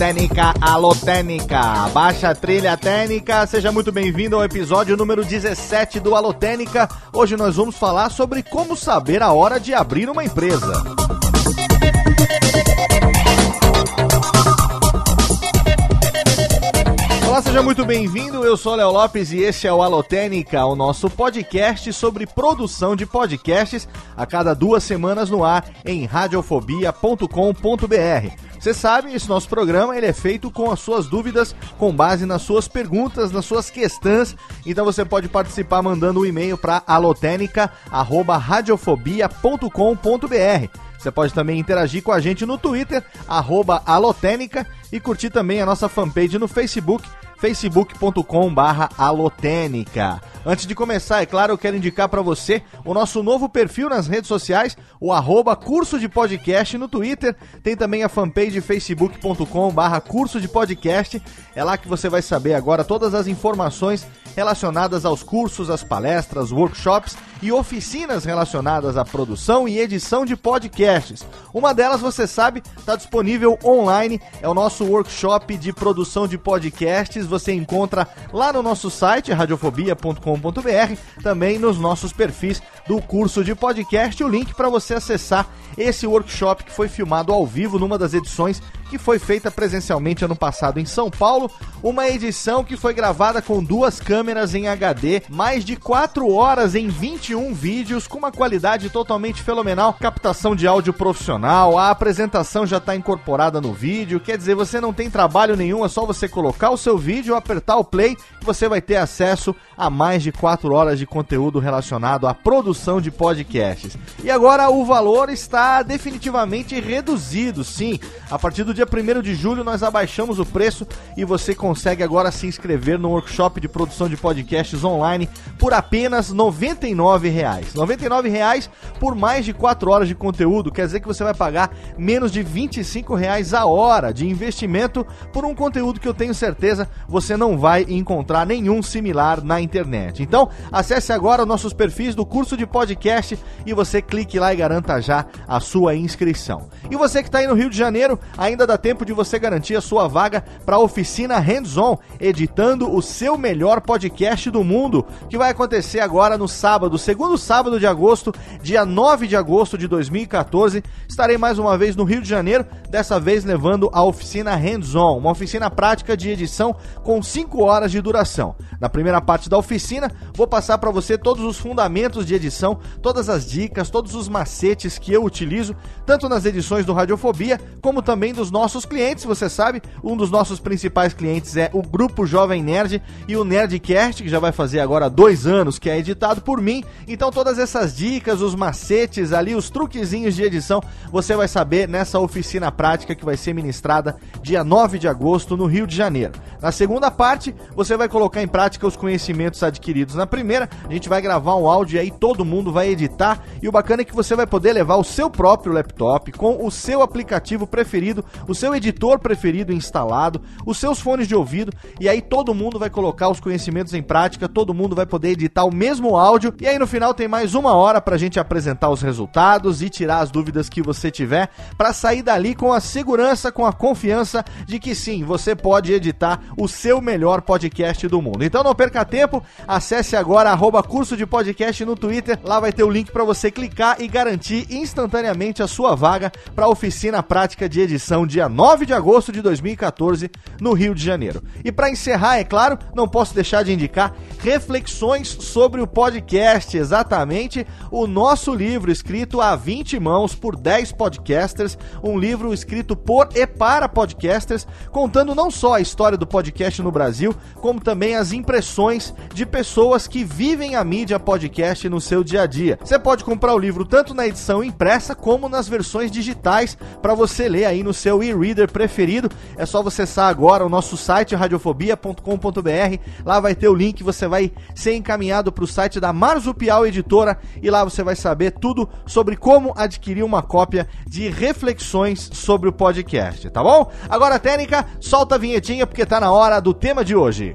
Técnica, alô Técnica, baixa trilha técnica, seja muito bem-vindo ao episódio número 17 do Alô Técnica. Hoje nós vamos falar sobre como saber a hora de abrir uma empresa. Seja muito bem-vindo. Eu sou Léo Lopes e este é o Alotênica, o nosso podcast sobre produção de podcasts a cada duas semanas no ar em radiofobia.com.br. Você sabe, esse nosso programa ele é feito com as suas dúvidas, com base nas suas perguntas, nas suas questões. Então você pode participar mandando um e-mail para alotenica@radiofobia.com.br. Você pode também interagir com a gente no Twitter, arroba Alotênica, e curtir também a nossa fanpage no Facebook, facebook.com barra alotênica. Antes de começar, é claro, eu quero indicar para você o nosso novo perfil nas redes sociais, o arroba curso de podcast no Twitter. Tem também a fanpage facebook.com barra curso de podcast. É lá que você vai saber agora todas as informações relacionadas aos cursos, às palestras, workshops e oficinas relacionadas à produção e edição de podcasts. Uma delas, você sabe, está disponível online, é o nosso workshop de produção de podcasts. Você encontra lá no nosso site, radiofobia.com.br, também nos nossos perfis do curso de podcast, o link para você acessar esse workshop que foi filmado ao vivo numa das edições que foi feita presencialmente ano passado em São Paulo, uma edição que foi gravada com duas câmeras em HD, mais de 4 horas em 21 vídeos, com uma qualidade totalmente fenomenal, captação de áudio profissional, a apresentação já está incorporada no vídeo, quer dizer, você não tem trabalho nenhum, é só você colocar o seu vídeo, apertar o play, você vai ter acesso a mais de 4 horas de conteúdo relacionado à produção de podcasts. E agora o valor está definitivamente reduzido, sim. A partir do dia 1 de julho nós abaixamos o preço e você consegue agora se inscrever no workshop de produção de podcasts online por apenas R$ 99,00. R$ 99,00 por mais de 4 horas de conteúdo, quer dizer que você vai pagar menos de R$ 25,00 a hora de investimento por um conteúdo que eu tenho certeza você não vai encontrar nenhum similar na internet. Então, acesse agora nossos perfis do curso de podcast e você clique lá e garanta já a sua inscrição. E você que está aí no Rio de Janeiro, ainda dá tempo de você garantir a sua vaga para a oficina Hands-On, editando o seu melhor podcast do mundo, que vai acontecer agora no sábado, segundo sábado de agosto, dia 9 de agosto de 2014. Estarei mais uma vez no Rio de Janeiro, dessa vez levando a oficina Hands-On, uma oficina prática de edição com 5 horas de duração. Na primeira parte da oficina, vou passar para você todos os fundamentos de edição, todas as dicas, todos os macetes que eu utilizo, tanto nas edições do Radiofobia, como também dos nossos clientes, você sabe, um dos nossos principais clientes é o Grupo Jovem Nerd e o Nerdcast, que já vai fazer agora dois anos que é editado por mim. Então todas essas dicas, os macetes ali, os truquezinhos de edição, você vai saber nessa oficina prática que vai ser ministrada dia 9 de agosto no Rio de Janeiro. Na segunda parte, você vai colocar em prática os conhecimentos adquiridos na primeira. A gente vai gravar um áudio aí todo mundo vai editar. E o bacana é que você vai poder levar o seu próprio laptop com o seu aplicativo preferido, o seu editor preferido instalado, os seus fones de ouvido, e aí todo mundo vai colocar os conhecimentos em prática, todo mundo vai poder editar o mesmo áudio, e aí no final tem mais uma hora pra gente apresentar os resultados e tirar as dúvidas que você tiver, para sair dali com a segurança, com a confiança de que sim, você pode editar o seu melhor podcast do mundo. Então não perca tempo, acesse agora arroba curso de podcast no Twitter, lá vai ter o link para você clicar e garantir instantaneamente a sua vaga para a oficina prática de edição dia 9 de agosto de 2014 no Rio de Janeiro. E para encerrar, é claro, não posso deixar de indicar reflexões sobre o podcast, exatamente o nosso livro escrito a 20 mãos por 10 podcasters, um livro escrito por e para podcasters, contando não só a história do podcast no Brasil, como também as impressões de pessoas que vivem a mídia podcast no seu dia a dia. Você pode comprar o livro tanto na edição impressa como nas versões digitais para você ler aí no seu e-reader preferido. É só você acessar agora o nosso site radiofobia.com.br. Lá vai ter o link, você vai ser encaminhado para o site da Marzupial Editora e lá você vai saber tudo sobre como adquirir uma cópia de reflexões sobre o podcast, tá bom? Agora, técnica, solta a vinhetinha porque tá na hora do tema de hoje.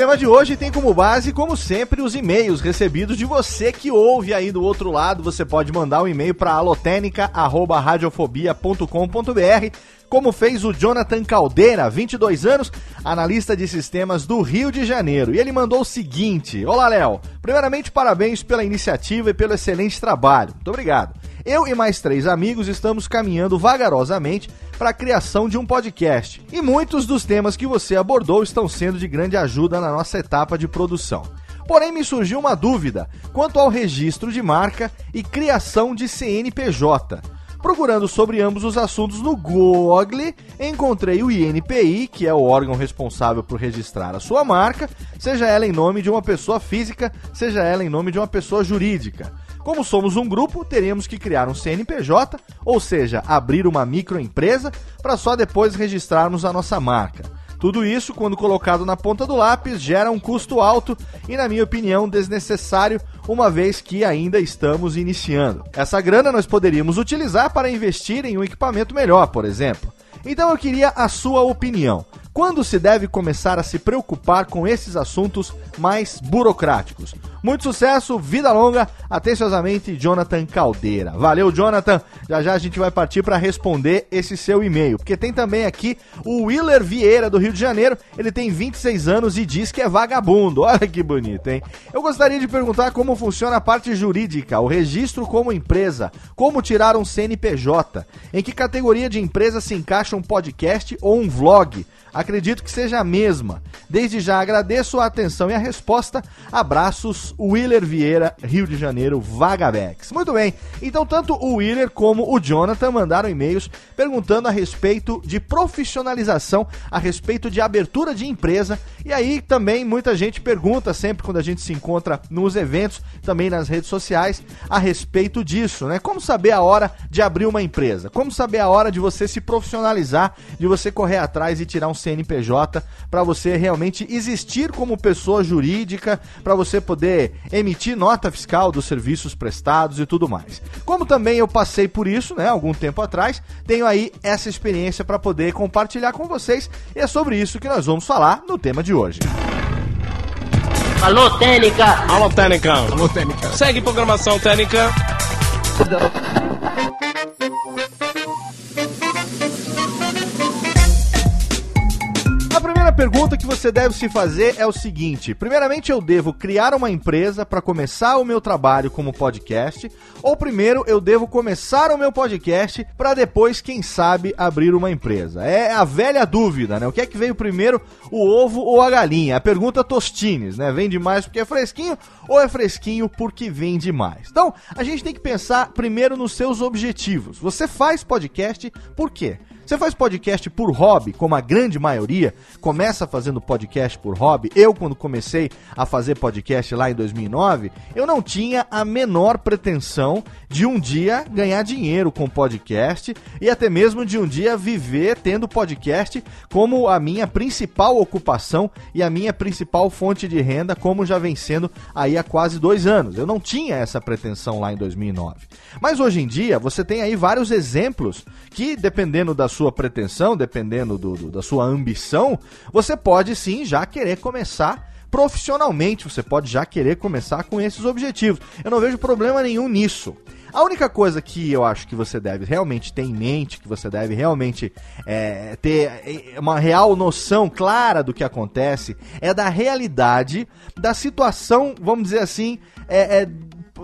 Tema de hoje tem como base, como sempre, os e-mails recebidos de você que ouve aí do outro lado. Você pode mandar um e-mail para alotenica@radiofobia.com.br como fez o Jonathan Caldeira, 22 anos, analista de sistemas do Rio de Janeiro. E ele mandou o seguinte: Olá, Léo. Primeiramente, parabéns pela iniciativa e pelo excelente trabalho. Muito obrigado. Eu e mais três amigos estamos caminhando vagarosamente para a criação de um podcast. E muitos dos temas que você abordou estão sendo de grande ajuda na nossa etapa de produção. Porém, me surgiu uma dúvida quanto ao registro de marca e criação de CNPJ. Procurando sobre ambos os assuntos no Google, encontrei o INPI, que é o órgão responsável por registrar a sua marca, seja ela em nome de uma pessoa física, seja ela em nome de uma pessoa jurídica. Como somos um grupo, teremos que criar um CNPJ, ou seja, abrir uma microempresa, para só depois registrarmos a nossa marca. Tudo isso, quando colocado na ponta do lápis, gera um custo alto e, na minha opinião, desnecessário, uma vez que ainda estamos iniciando. Essa grana nós poderíamos utilizar para investir em um equipamento melhor, por exemplo. Então eu queria a sua opinião. Quando se deve começar a se preocupar com esses assuntos mais burocráticos? Muito sucesso, vida longa, atenciosamente, Jonathan Caldeira. Valeu, Jonathan. Já já a gente vai partir para responder esse seu e-mail, porque tem também aqui o Willer Vieira do Rio de Janeiro. Ele tem 26 anos e diz que é vagabundo. Olha que bonito, hein? Eu gostaria de perguntar como funciona a parte jurídica, o registro como empresa, como tirar um CNPJ, em que categoria de empresa se encaixa um podcast ou um vlog. Acredito que seja a mesma. Desde já agradeço a atenção e a resposta. Abraços, Willer Vieira, Rio de Janeiro, Vagabex. Muito bem, então tanto o Willer como o Jonathan mandaram e-mails perguntando a respeito de profissionalização, a respeito de abertura de empresa. E aí também muita gente pergunta sempre quando a gente se encontra nos eventos, também nas redes sociais, a respeito disso, né? Como saber a hora de abrir uma empresa? Como saber a hora de você se profissionalizar, de você correr atrás e tirar um CNPJ para você realmente existir como pessoa jurídica, para você poder emitir nota fiscal dos serviços prestados e tudo mais. Como também eu passei por isso, né, algum tempo atrás, tenho aí essa experiência para poder compartilhar com vocês e é sobre isso que nós vamos falar no tema de hoje. Alô, Técnica! Alô, Técnica! Alô, Técnica! Segue programação Técnica! Primeira pergunta que você deve se fazer é o seguinte: primeiramente, eu devo criar uma empresa para começar o meu trabalho como podcast, ou primeiro eu devo começar o meu podcast para depois, quem sabe, abrir uma empresa? É a velha dúvida, né? O que é que veio primeiro, o ovo ou a galinha? A pergunta Tostines, né? Vem demais porque é fresquinho ou é fresquinho porque vem demais? Então, a gente tem que pensar primeiro nos seus objetivos. Você faz podcast por quê? Você faz podcast por hobby, como a grande maioria, começa fazendo podcast por hobby. Eu, quando comecei a fazer podcast lá em 2009, eu não tinha a menor pretensão de um dia ganhar dinheiro com podcast e até mesmo de um dia viver tendo podcast como a minha principal ocupação e a minha principal fonte de renda, como já vem sendo aí há quase dois anos. Eu não tinha essa pretensão lá em 2009. Mas hoje em dia, você tem aí vários exemplos que, dependendo da sua pretensão, dependendo do, do, da sua ambição, você pode sim já querer começar profissionalmente, você pode já querer começar com esses objetivos. Eu não vejo problema nenhum nisso. A única coisa que eu acho que você deve realmente ter em mente, que você deve realmente é, ter uma real noção clara do que acontece, é da realidade da situação, vamos dizer assim, é, é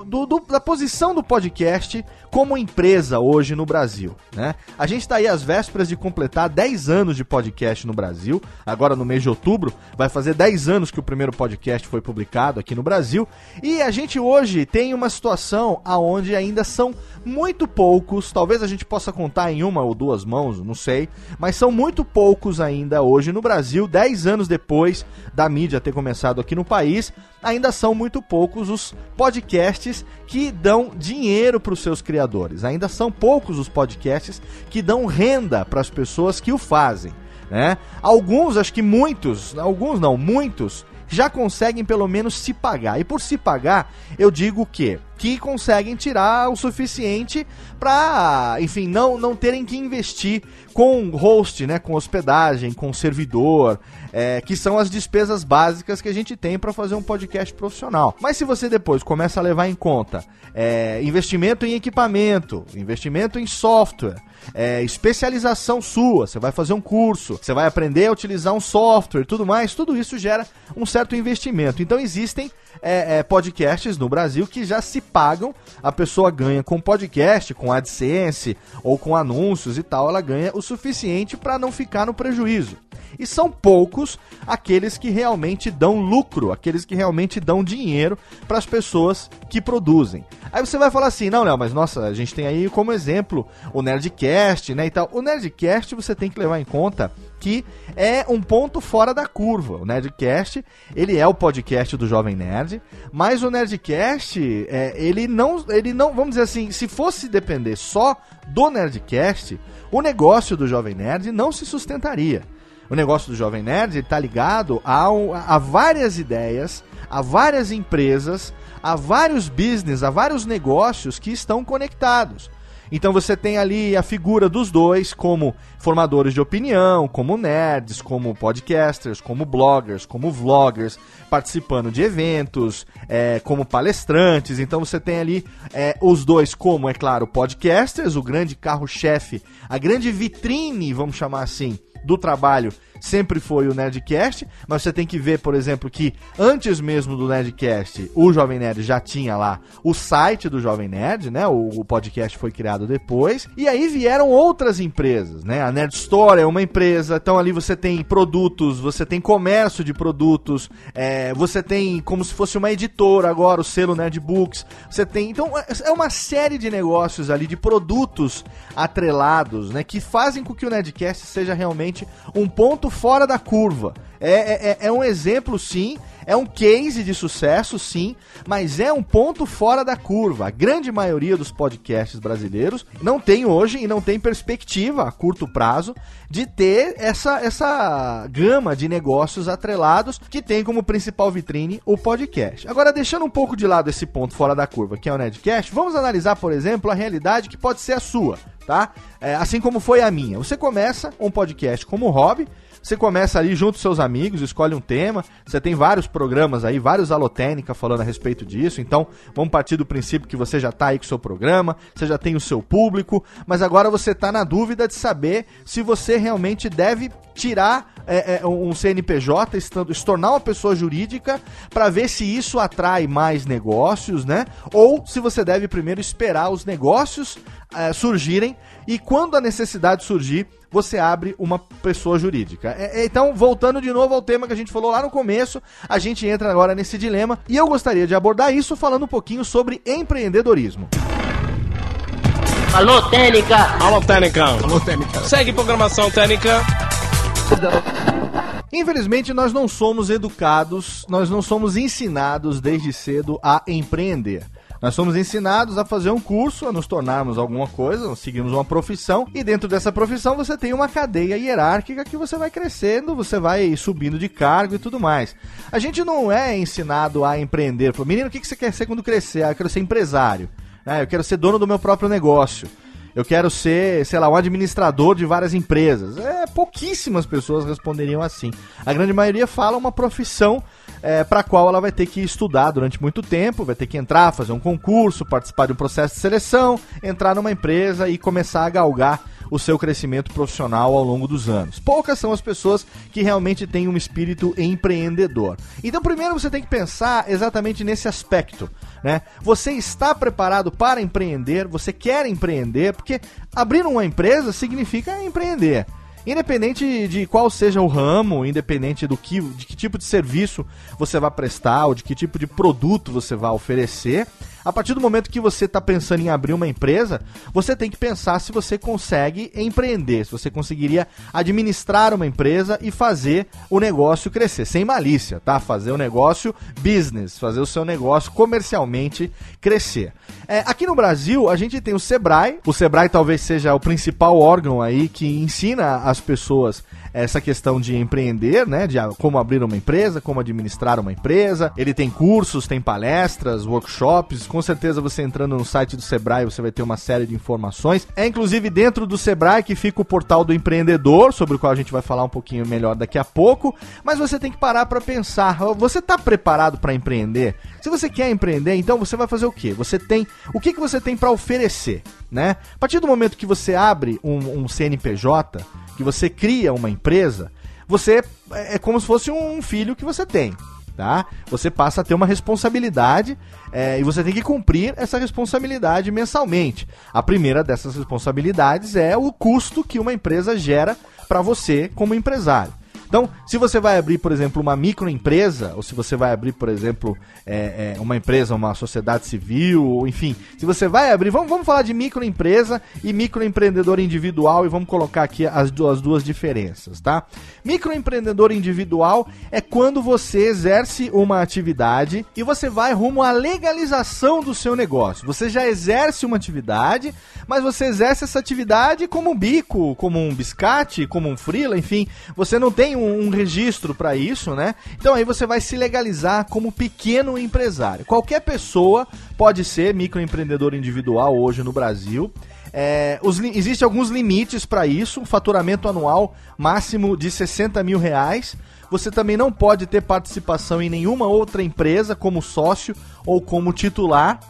do, do, da posição do podcast como empresa hoje no Brasil, né? A gente está aí às vésperas de completar 10 anos de podcast no Brasil. Agora no mês de outubro vai fazer 10 anos que o primeiro podcast foi publicado aqui no Brasil, e a gente hoje tem uma situação aonde ainda são muito poucos, talvez a gente possa contar em uma ou duas mãos, não sei, mas são muito poucos ainda hoje no Brasil, 10 anos depois da mídia ter começado aqui no país, ainda são muito poucos os podcasts que dão dinheiro para os seus criadores. Ainda são poucos os podcasts que dão renda para as pessoas que o fazem. Né? Alguns, acho que muitos, alguns não, muitos, já conseguem pelo menos se pagar. E por se pagar, eu digo o quê? Que conseguem tirar o suficiente para, enfim, não, não terem que investir com host, né, com hospedagem, com servidor, é, que são as despesas básicas que a gente tem para fazer um podcast profissional. Mas se você depois começa a levar em conta é, investimento em equipamento, investimento em software, é, especialização sua, você vai fazer um curso, você vai aprender a utilizar um software, tudo mais, tudo isso gera um certo investimento. Então existem é, é, podcasts no Brasil que já se pagam, a pessoa ganha com podcast, com AdSense ou com anúncios e tal, ela ganha o suficiente para não ficar no prejuízo. E são poucos aqueles que realmente dão lucro, aqueles que realmente dão dinheiro para as pessoas que produzem. Aí você vai falar assim: "Não, Léo, mas nossa, a gente tem aí como exemplo o Nerdcast, né, e tal. O Nerdcast você tem que levar em conta que é um ponto fora da curva. O Nerdcast, ele é o podcast do Jovem Nerd, mas o Nerdcast, é, ele não, ele não, vamos dizer assim, se fosse depender só do Nerdcast, o negócio do Jovem Nerd não se sustentaria. O negócio do Jovem Nerd está ligado a, a várias ideias, a várias empresas, a vários business, a vários negócios que estão conectados. Então você tem ali a figura dos dois como formadores de opinião, como nerds, como podcasters, como bloggers, como vloggers, participando de eventos, é, como palestrantes. Então você tem ali é, os dois como, é claro, podcasters, o grande carro-chefe, a grande vitrine, vamos chamar assim, do trabalho sempre foi o Nerdcast, mas você tem que ver, por exemplo, que antes mesmo do Nerdcast, o Jovem Nerd já tinha lá o site do Jovem Nerd, né? O, o podcast foi criado depois. E aí vieram outras empresas, né? A Nerd Store é uma empresa, então ali você tem produtos, você tem comércio de produtos, é, você tem como se fosse uma editora agora, o selo Nerd Books, você tem. Então é uma série de negócios ali, de produtos atrelados, né? Que fazem com que o Nerdcast seja realmente um ponto ponto fora da curva. É, é, é, é um exemplo, sim, é um case de sucesso, sim, mas é um ponto fora da curva. A grande maioria dos podcasts brasileiros não tem hoje e não tem perspectiva a curto prazo de ter essa, essa gama de negócios atrelados que tem como principal vitrine o podcast. Agora, deixando um pouco de lado esse ponto fora da curva, que é o Nedcast, vamos analisar, por exemplo, a realidade que pode ser a sua, tá? É, assim como foi a minha. Você começa um podcast como hobby você começa ali junto com seus amigos, escolhe um tema. Você tem vários programas aí, vários Alotênica falando a respeito disso. Então, vamos partir do princípio que você já está aí com o seu programa, você já tem o seu público, mas agora você está na dúvida de saber se você realmente deve tirar é, é, um CNPJ, se tornar uma pessoa jurídica, para ver se isso atrai mais negócios, né? Ou se você deve primeiro esperar os negócios é, surgirem e quando a necessidade surgir, você abre uma pessoa jurídica. É, é, então, voltando de novo ao tema que a gente falou lá no começo, a gente entra agora nesse dilema e eu gostaria de abordar isso falando um pouquinho sobre empreendedorismo. Alô, Técnica! Alô, Técnica! Alô, Técnica! Segue programação Técnica! Infelizmente, nós não somos educados, nós não somos ensinados desde cedo a empreender. Nós somos ensinados a fazer um curso, a nos tornarmos alguma coisa, seguimos uma profissão, e dentro dessa profissão você tem uma cadeia hierárquica que você vai crescendo, você vai subindo de cargo e tudo mais. A gente não é ensinado a empreender. Menino, o que você quer ser quando crescer? Ah, eu quero ser empresário. Ah, eu quero ser dono do meu próprio negócio eu quero ser, sei lá, um administrador de várias empresas. É, pouquíssimas pessoas responderiam assim. A grande maioria fala uma profissão é, para a qual ela vai ter que estudar durante muito tempo, vai ter que entrar, fazer um concurso, participar de um processo de seleção, entrar numa empresa e começar a galgar o seu crescimento profissional ao longo dos anos. Poucas são as pessoas que realmente têm um espírito empreendedor. Então, primeiro você tem que pensar exatamente nesse aspecto. Né? Você está preparado para empreender? Você quer empreender? Porque abrir uma empresa significa empreender. Independente de qual seja o ramo, independente do que, de que tipo de serviço você vai prestar ou de que tipo de produto você vai oferecer, a partir do momento que você está pensando em abrir uma empresa, você tem que pensar se você consegue empreender, se você conseguiria administrar uma empresa e fazer o negócio crescer, sem malícia, tá? Fazer o negócio business, fazer o seu negócio comercialmente crescer. É, aqui no Brasil, a gente tem o Sebrae. O Sebrae talvez seja o principal órgão aí que ensina as pessoas essa questão de empreender, né? De como abrir uma empresa, como administrar uma empresa. Ele tem cursos, tem palestras, workshops. Com certeza você entrando no site do Sebrae você vai ter uma série de informações. É inclusive dentro do Sebrae que fica o portal do empreendedor, sobre o qual a gente vai falar um pouquinho melhor daqui a pouco. Mas você tem que parar para pensar. Você está preparado para empreender? Se você quer empreender, então você vai fazer o quê? Você tem o que, que você tem para oferecer, né? A partir do momento que você abre um, um CNPJ que você cria uma empresa, você é, é como se fosse um filho que você tem. Tá? Você passa a ter uma responsabilidade é, e você tem que cumprir essa responsabilidade mensalmente. A primeira dessas responsabilidades é o custo que uma empresa gera para você como empresário. Então, se você vai abrir, por exemplo, uma microempresa, ou se você vai abrir, por exemplo, é, é, uma empresa, uma sociedade civil, ou, enfim, se você vai abrir, vamos, vamos falar de microempresa e microempreendedor individual e vamos colocar aqui as duas, as duas diferenças, tá? Microempreendedor individual é quando você exerce uma atividade e você vai rumo à legalização do seu negócio. Você já exerce uma atividade, mas você exerce essa atividade como um bico, como um biscate, como um frila, enfim, você não tem um, um registro para isso, né? Então aí você vai se legalizar como pequeno empresário. Qualquer pessoa pode ser microempreendedor individual hoje no Brasil. É, os, Existem alguns limites para isso, um faturamento anual máximo de 60 mil reais. Você também não pode ter participação em nenhuma outra empresa como sócio ou como titular.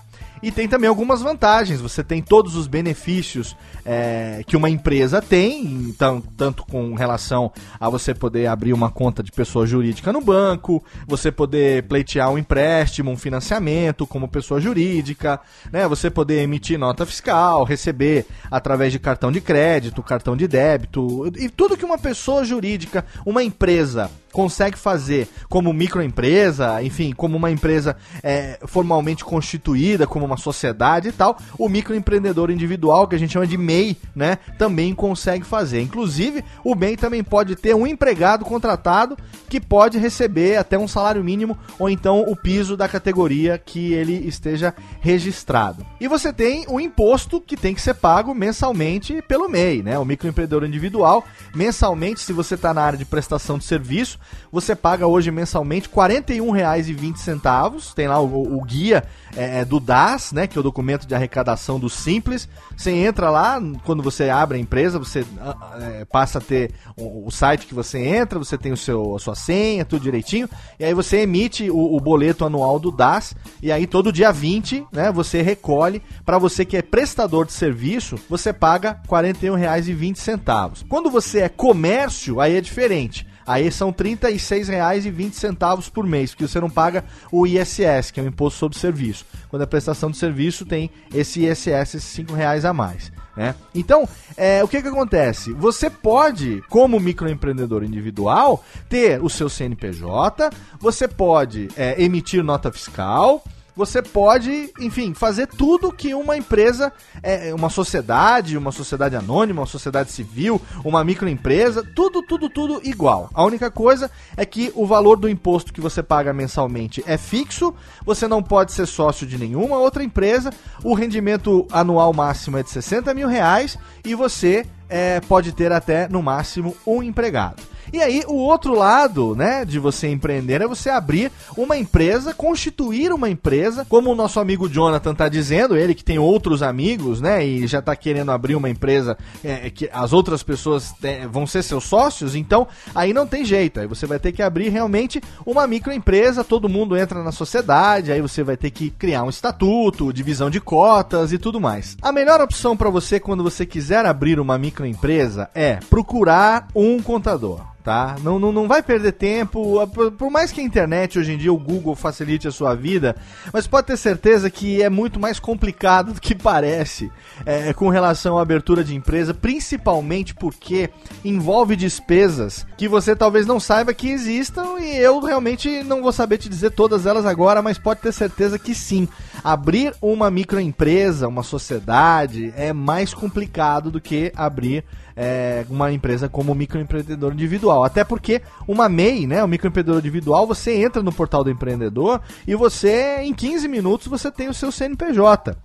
E tem também algumas vantagens. Você tem todos os benefícios é, que uma empresa tem, então, tanto com relação a você poder abrir uma conta de pessoa jurídica no banco, você poder pleitear um empréstimo, um financiamento como pessoa jurídica, né? Você poder emitir nota fiscal, receber através de cartão de crédito, cartão de débito, e tudo que uma pessoa jurídica, uma empresa consegue fazer como microempresa, enfim, como uma empresa é, formalmente constituída, como uma sociedade e tal, o microempreendedor individual, que a gente chama de MEI, né, também consegue fazer. Inclusive, o MEI também pode ter um empregado contratado que pode receber até um salário mínimo ou então o piso da categoria que ele esteja registrado. E você tem o imposto que tem que ser pago mensalmente pelo MEI, né? O microempreendedor individual, mensalmente, se você está na área de prestação de serviço, você paga hoje mensalmente R$ 41,20. Tem lá o, o guia é, é, do DAS, né, que é o documento de arrecadação do Simples. Você entra lá, quando você abre a empresa, você ah, é, passa a ter o, o, site que você entra, você tem o seu, a sua senha, tudo direitinho, e aí você emite o, o boleto anual do DAS, e aí todo dia 20, né, você recolhe. Para você que é prestador de serviço, você paga R$ 41,20. Quando você é comércio, aí é diferente. Aí são R$ 36,20 por mês, porque você não paga o ISS, que é o Imposto sobre Serviço. Quando é prestação de serviço, tem esse ISS, esses R$ reais a mais. Né? Então, é, o que, que acontece? Você pode, como microempreendedor individual, ter o seu CNPJ, você pode é, emitir nota fiscal, você pode, enfim, fazer tudo que uma empresa, é, uma sociedade, uma sociedade anônima, uma sociedade civil, uma microempresa, tudo, tudo, tudo igual. A única coisa é que o valor do imposto que você paga mensalmente é fixo, você não pode ser sócio de nenhuma outra empresa, o rendimento anual máximo é de 60 mil reais e você é, pode ter até no máximo um empregado. E aí, o outro lado, né, de você empreender é você abrir uma empresa, constituir uma empresa, como o nosso amigo Jonathan tá dizendo, ele que tem outros amigos, né, e já tá querendo abrir uma empresa é, que as outras pessoas é, vão ser seus sócios, então aí não tem jeito, aí você vai ter que abrir realmente uma microempresa, todo mundo entra na sociedade, aí você vai ter que criar um estatuto, divisão de cotas e tudo mais. A melhor opção para você quando você quiser abrir uma microempresa é procurar um contador tá? Não, não, não vai perder tempo, por mais que a internet hoje em dia, o Google facilite a sua vida, mas pode ter certeza que é muito mais complicado do que parece é, com relação à abertura de empresa, principalmente porque envolve despesas que você talvez não saiba que existam e eu realmente não vou saber te dizer todas elas agora, mas pode ter certeza que sim. Abrir uma microempresa, uma sociedade, é mais complicado do que abrir é, uma empresa como microempreendedor individual. Até porque uma MEI, né, o microempreendedor individual, você entra no portal do empreendedor e você, em 15 minutos, você tem o seu CNPJ.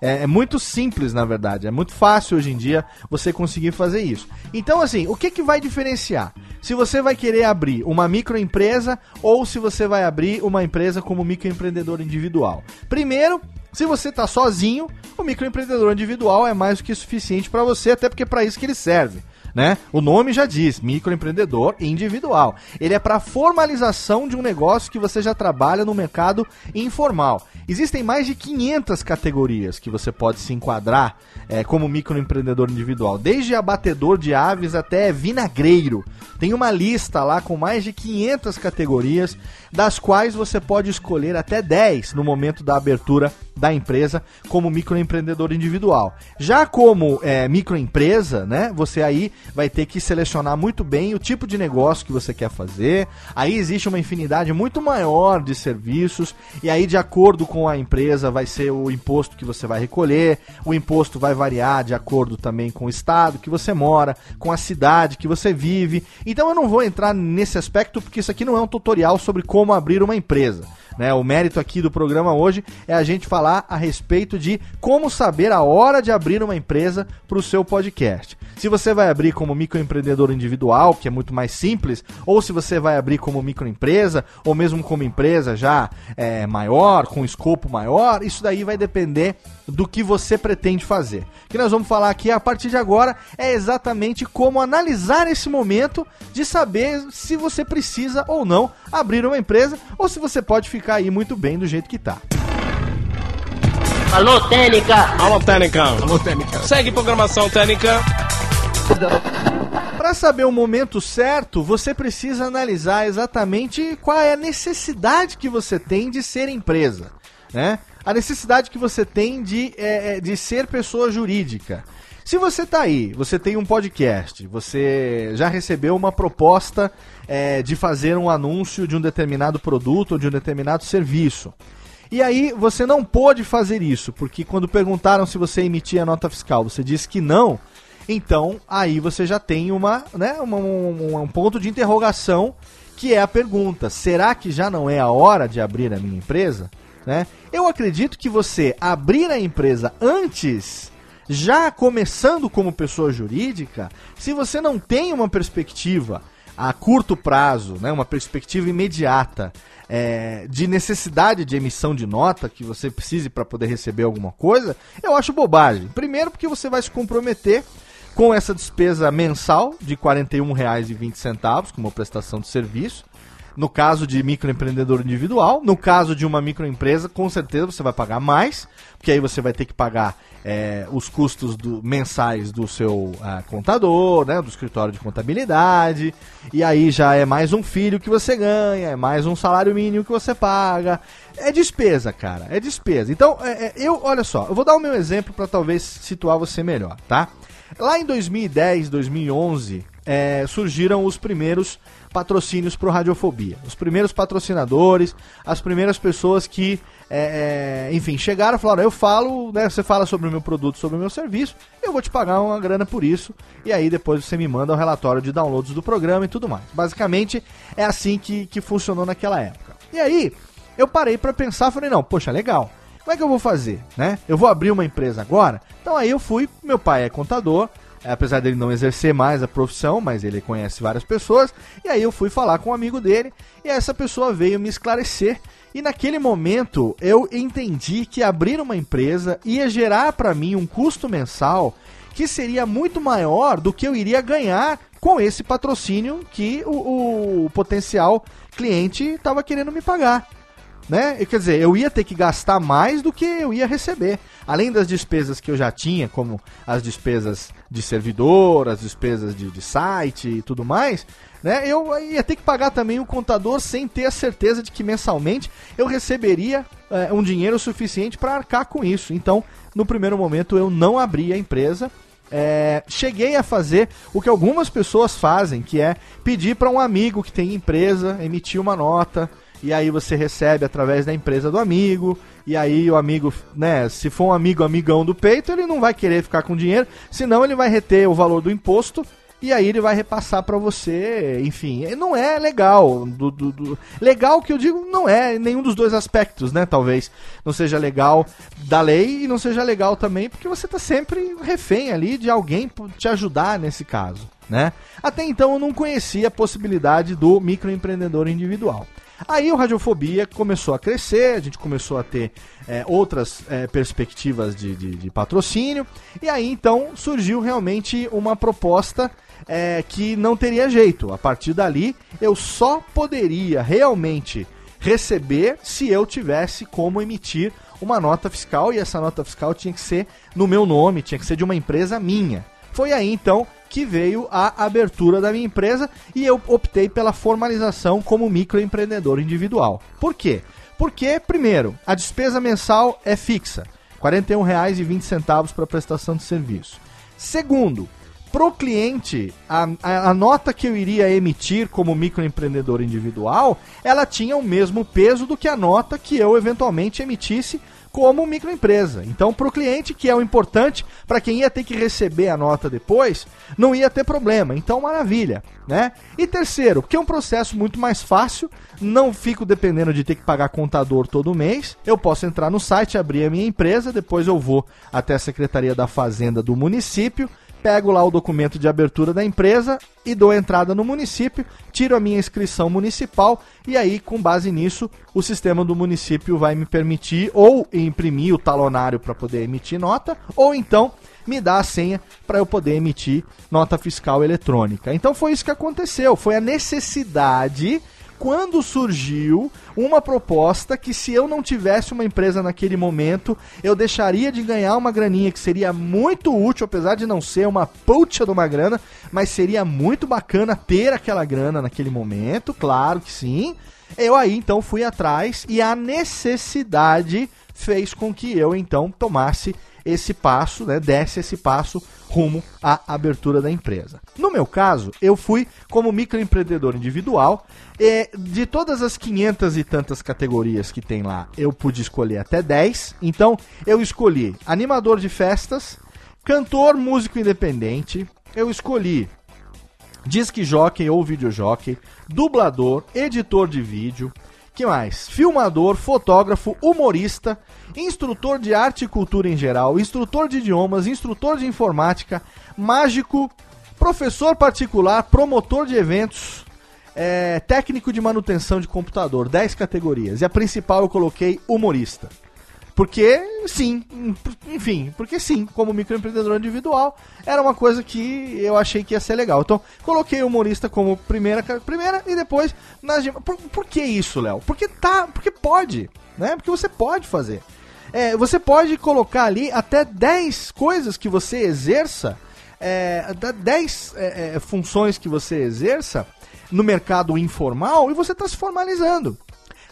É, é, muito simples, na verdade. É muito fácil hoje em dia você conseguir fazer isso. Então, assim, o que, que vai diferenciar? Se você vai querer abrir uma microempresa ou se você vai abrir uma empresa como microempreendedor individual. Primeiro, se você está sozinho, o microempreendedor individual é mais do que suficiente para você, até porque é para isso que ele serve. Né? O nome já diz, microempreendedor individual. Ele é para formalização de um negócio que você já trabalha no mercado informal. Existem mais de 500 categorias que você pode se enquadrar é, como microempreendedor individual, desde abatedor de aves até vinagreiro. Tem uma lista lá com mais de 500 categorias, das quais você pode escolher até 10 no momento da abertura da empresa como microempreendedor individual. Já como é, microempresa, né, você aí vai ter que selecionar muito bem o tipo de negócio que você quer fazer. Aí existe uma infinidade muito maior de serviços e aí de acordo com a empresa vai ser o imposto que você vai recolher. O imposto vai variar de acordo também com o estado que você mora, com a cidade que você vive. Então eu não vou entrar nesse aspecto porque isso aqui não é um tutorial sobre como abrir uma empresa. Né? O mérito aqui do programa hoje é a gente falar a respeito de como saber a hora de abrir uma empresa para o seu podcast. Se você vai abrir como microempreendedor individual, que é muito mais simples, ou se você vai abrir como microempresa, ou mesmo como empresa já é, maior, com escopo maior, isso daí vai depender do que você pretende fazer. O que nós vamos falar aqui a partir de agora é exatamente como analisar esse momento de saber se você precisa ou não abrir uma empresa, ou se você pode ficar aí muito bem do jeito que está. Alô, Técnica! Alô, Técnica! Alô, Técnica! Segue programação Técnica! Para saber o momento certo, você precisa analisar exatamente qual é a necessidade que você tem de ser empresa, né? A necessidade que você tem de, é, é de ser pessoa jurídica. Se você está aí, você tem um podcast, você já recebeu uma proposta é, de fazer um anúncio de um determinado produto ou de um determinado serviço. E aí você não pôde fazer isso, porque quando perguntaram se você emitia nota fiscal, você disse que não. Então, aí você já tem uma, né, um, um ponto de interrogação que é a pergunta: será que já não é a hora de abrir a minha empresa? Né? Eu acredito que você abrir a empresa antes, já começando como pessoa jurídica, se você não tem uma perspectiva a curto prazo, né, uma perspectiva imediata é, de necessidade de emissão de nota que você precise para poder receber alguma coisa, eu acho bobagem. Primeiro, porque você vai se comprometer com essa despesa mensal de R$ 41,20 como prestação de serviço. No caso de microempreendedor individual, no caso de uma microempresa, com certeza você vai pagar mais, porque aí você vai ter que pagar é, os custos do, mensais do seu uh, contador, né, do escritório de contabilidade, e aí já é mais um filho que você ganha, é mais um salário mínimo que você paga. É despesa, cara, é despesa. Então, é, é, eu, olha só, eu vou dar o meu exemplo para talvez situar você melhor, tá? Lá em 2010, 2011, é, surgiram os primeiros patrocínios para o Radiofobia. Os primeiros patrocinadores, as primeiras pessoas que, é, é, enfim, chegaram e falaram: eu falo, né, você fala sobre o meu produto, sobre o meu serviço, eu vou te pagar uma grana por isso, e aí depois você me manda o relatório de downloads do programa e tudo mais. Basicamente, é assim que, que funcionou naquela época. E aí, eu parei para pensar, falei: não, poxa, legal. Como é que eu vou fazer, né? Eu vou abrir uma empresa agora? Então aí eu fui, meu pai é contador, apesar dele não exercer mais a profissão, mas ele conhece várias pessoas. E aí eu fui falar com um amigo dele e essa pessoa veio me esclarecer. E naquele momento eu entendi que abrir uma empresa ia gerar para mim um custo mensal que seria muito maior do que eu iria ganhar com esse patrocínio que o, o potencial cliente estava querendo me pagar né? Quer dizer, eu ia ter que gastar mais do que eu ia receber. Além das despesas que eu já tinha, como as despesas de servidor, as despesas de, de site e tudo mais, né? Eu ia ter que pagar também o contador sem ter a certeza de que mensalmente eu receberia é, um dinheiro suficiente para arcar com isso. Então, no primeiro momento, eu não abri a empresa. É, cheguei a fazer o que algumas pessoas fazem, que é pedir para um amigo que tem empresa emitir uma nota e aí você recebe através da empresa do amigo, e aí o amigo, né, se for um amigo amigão do peito, ele não vai querer ficar com dinheiro, senão ele vai reter o valor do imposto e aí ele vai repassar para você, enfim, não é legal. Do, do, do, legal que eu digo não é nenhum dos dois aspectos, né? Talvez não seja legal da lei e não seja legal também porque você tá sempre refém ali de alguém te ajudar nesse caso, né? Até então eu não conhecia a possibilidade do microempreendedor individual. Aí o Radiofobia começou a crescer, a gente começou a ter é, outras é, perspectivas de, de, de, patrocínio, e aí então surgiu realmente uma proposta é, que não teria jeito. A partir dali, eu só poderia realmente receber se eu tivesse como emitir uma nota fiscal, e essa nota fiscal tinha que ser no meu nome, tinha que ser de uma empresa minha. Foi aí então que veio a abertura da minha empresa e eu optei pela formalização como microempreendedor individual. Por quê? Porque, primeiro, a despesa mensal é fixa, R$ 41,20 para prestação de serviço. Segundo, para o cliente, a, a, a, nota que eu iria emitir como microempreendedor individual, ela tinha o mesmo peso do que a nota que eu eventualmente emitisse como microempresa. Então, para o cliente, que é o importante, para quem ia ter que receber a nota depois, não ia ter problema. Então, maravilha, né? E terceiro, que é um processo muito mais fácil, não fico dependendo de ter que pagar contador todo mês. Eu posso entrar no site, abrir a minha empresa, depois eu vou até a Secretaria da Fazenda do município, pego lá o documento de abertura da empresa e dou entrada no município, tiro a minha inscrição municipal e aí, com base nisso, o sistema do município vai me permitir ou imprimir o talonário para poder emitir nota, ou então me dá a senha para eu poder emitir nota fiscal eletrônica. Então foi isso que aconteceu, foi a necessidade quando surgiu uma proposta que se eu não tivesse uma empresa naquele momento, eu deixaria de ganhar uma graninha que seria muito útil, apesar de não ser uma puta de uma grana, mas seria muito bacana ter aquela grana naquele momento, claro que sim. Eu aí então fui atrás e a necessidade fez com que eu então tomasse esse passo, né, desse esse passo rumo à abertura da empresa. No meu caso, eu fui como microempreendedor individual. De todas as 500 e tantas categorias que tem lá, eu pude escolher até 10. Então, eu escolhi animador de festas, cantor, músico independente. Eu escolhi disc jockey ou videojockey, dublador, editor de vídeo, que mais? Filmador, fotógrafo, humorista, instrutor de arte e cultura em geral, instrutor de idiomas, instrutor de informática, mágico, professor particular, promotor de eventos, é, técnico de manutenção de computador, 10 categorias. E a principal eu coloquei humorista. Porque sim, enfim, porque sim, como microempreendedor individual, era uma coisa que eu achei que ia ser legal. Então, coloquei o humorista como primeira, primeira e depois nas por, por que isso, Léo? Porque tá, porque pode, né? Porque você pode fazer. É, você pode colocar ali até 10 coisas que você exerça, é, 10 é, é, funções que você exerça no mercado informal e você está se formalizando.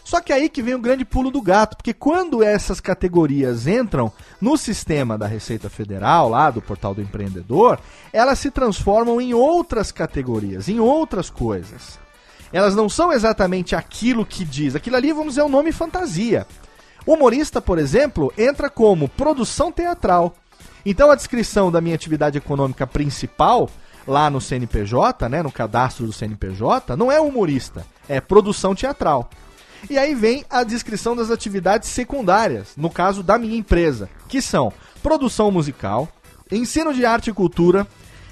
Só que aí que vem o grande pulo do gato, porque quando essas categorias entram no sistema da Receita Federal, lá do portal do empreendedor, elas se transformam em outras categorias, em outras coisas. Elas não são exatamente aquilo que diz. Aquilo ali, vamos dizer, é o nome fantasia. Humorista, por exemplo, entra como produção teatral. Então a descrição da minha atividade econômica principal lá no CNPJ, né, no cadastro do CNPJ, não é humorista, é produção teatral. E aí vem a descrição das atividades secundárias, no caso da minha empresa, que são produção musical, ensino de arte e cultura,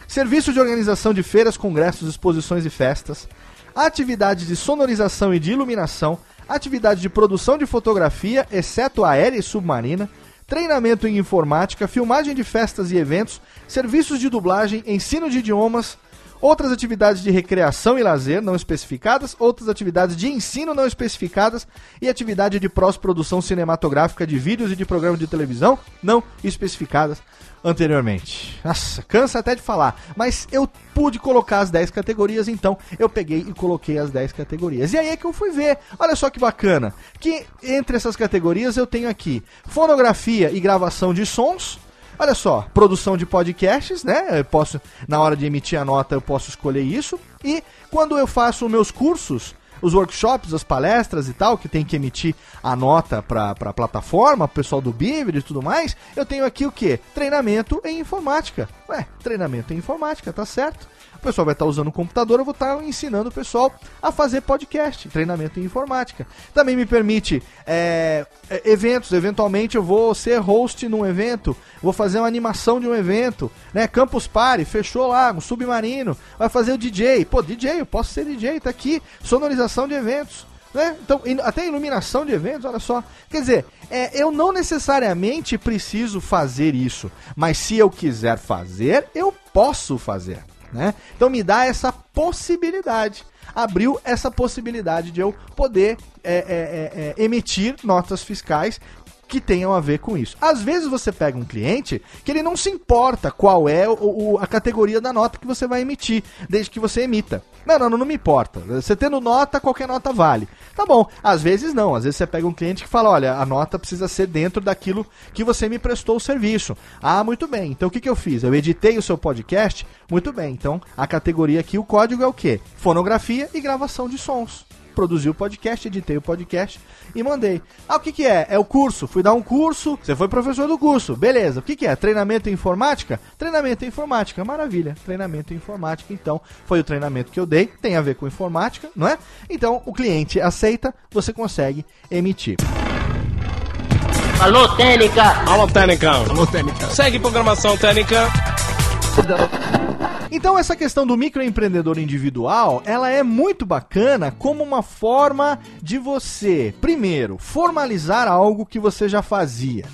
serviço de organização de feiras, congressos, exposições e festas, atividades de sonorização e de iluminação, atividade de produção de fotografia, exceto aérea e submarina, treinamento em informática, filmagem de festas e eventos, serviços de dublagem, ensino de idiomas, outras atividades de recreação e lazer não especificadas, outras atividades de ensino não especificadas e atividade de pós-produção cinematográfica de vídeos e de programas de televisão não especificadas anteriormente. Nossa, cansa até de falar, mas eu pude colocar as 10 categorias, então eu peguei e coloquei as 10 categorias. E aí é que eu fui ver. Olha só que bacana, que entre essas categorias eu tenho aqui fonografia e gravação de sons, Olha só, produção de podcasts, né? Eu posso, na hora de emitir a nota, eu posso escolher isso. E quando eu faço meus cursos, os workshops, as palestras e tal, que tem que emitir a nota para a plataforma, pessoal do Bíblia e tudo mais, eu tenho aqui o que? Treinamento em informática. Ué, treinamento em informática, tá certo pessoal vai estar usando o computador, eu vou estar ensinando o pessoal a fazer podcast, treinamento em informática. Também me permite é, é, eventos, eventualmente eu vou ser host num evento, vou fazer uma animação de um evento, né? Campus Party, fechou lá, um submarino, vai fazer o DJ. Pô, DJ, eu posso ser DJ, tá aqui, sonorização de eventos. Né? Então, até iluminação de eventos, olha só. Quer dizer, é, eu não necessariamente preciso fazer isso, mas se eu quiser fazer, eu posso fazer né? Então me dá essa possibilidade. Abriu essa possibilidade de eu poder é, é, é, é emitir notas fiscais que tenham a ver com isso. Às vezes você pega um cliente que ele não se importa qual é o, o, a categoria da nota que você vai emitir, desde que você emita. Não, não, não me importa. Você tendo nota, qualquer nota vale. Tá bom. Às vezes não. Às vezes você pega um cliente que fala: olha, a nota precisa ser dentro daquilo que você me prestou o serviço. Ah, muito bem. Então o que, que eu fiz? Eu editei o seu podcast? Muito bem. Então a categoria aqui, o código é o quê? Fonografia e gravação de sons produzi o podcast, editei o podcast e mandei. Ah, o que, que é? É o curso. Fui dar um curso, você foi professor do curso. Beleza. O que, que é? Treinamento em informática? Treinamento em informática. Maravilha. Treinamento em informática. Então, foi o treinamento que eu dei. Tem a ver com informática, não é? Então, o cliente aceita, você consegue emitir. Alô, Técnica! Alô, Técnica! Alô, Técnica! Segue programação Técnica. Então essa questão do microempreendedor individual, ela é muito bacana como uma forma de você, primeiro, formalizar algo que você já fazia.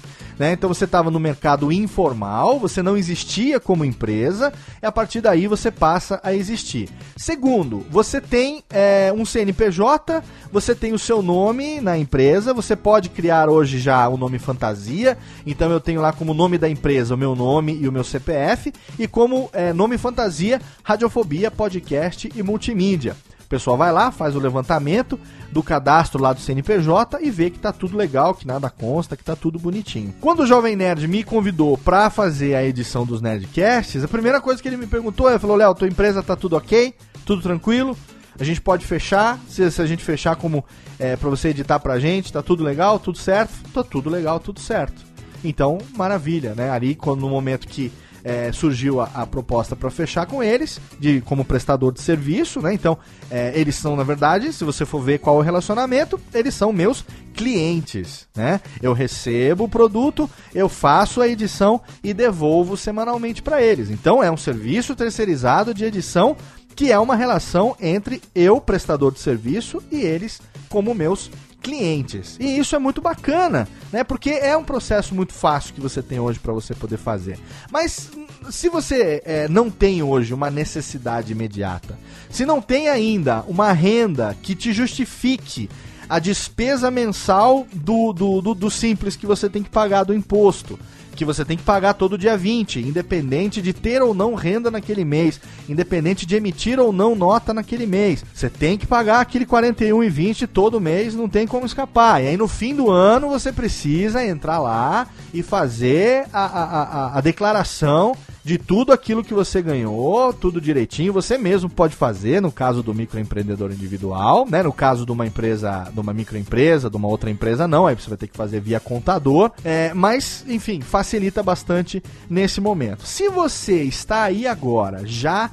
Né? Então você estava no mercado informal, você não existia como empresa, e a partir daí você passa a existir. Segundo, você tem é, um CNPJ, você tem o seu nome na empresa, você pode criar hoje já o nome fantasia, então eu tenho lá como nome da empresa o meu nome e o meu CPF, e como é, nome fantasia, radiofobia, podcast e multimídia pessoal vai lá, faz o levantamento do cadastro lá do CNPJ e vê que tá tudo legal, que nada consta, que tá tudo bonitinho. Quando o Jovem Nerd me convidou para fazer a edição dos Nerdcasts, a primeira coisa que ele me perguntou é, falou, Léo, tua empresa tá tudo ok? Tudo tranquilo? A gente pode fechar, se, se a gente fechar como é, para você editar pra gente, tá tudo legal, tudo certo? Tá tudo legal, tudo certo. Então, maravilha, né? Ali, quando, no momento que é, surgiu a, a proposta para fechar com eles, de como prestador de serviço, né? Então, é, eles são, na verdade, se você for ver qual é o relacionamento, eles são meus clientes, né? Eu recebo o produto, eu faço a edição e devolvo semanalmente para eles. Então, é um serviço terceirizado de edição que é uma relação entre eu, prestador de serviço, e eles como meus clientes. E isso é muito bacana, né? Porque é um processo muito fácil que você tem hoje para você poder fazer. Mas se você é, não tem hoje uma necessidade imediata, se não tem ainda uma renda que te justifique a despesa mensal do, do, do, do simples que você tem que pagar do imposto, que você tem que pagar todo dia 20, independente de ter ou não renda naquele mês, independente de emitir ou não nota naquele mês. Você tem que pagar aquele 41,20 todo mês, não tem como escapar. E aí no fim do ano você precisa entrar lá e fazer a, a, a, a declaração de tudo aquilo que você ganhou, tudo direitinho, você mesmo pode fazer, no caso do microempreendedor individual, né? No caso de uma empresa, de uma microempresa, de uma outra empresa, não, aí você vai ter que fazer via contador. É, mas, enfim, facilita bastante nesse momento. Se você está aí agora já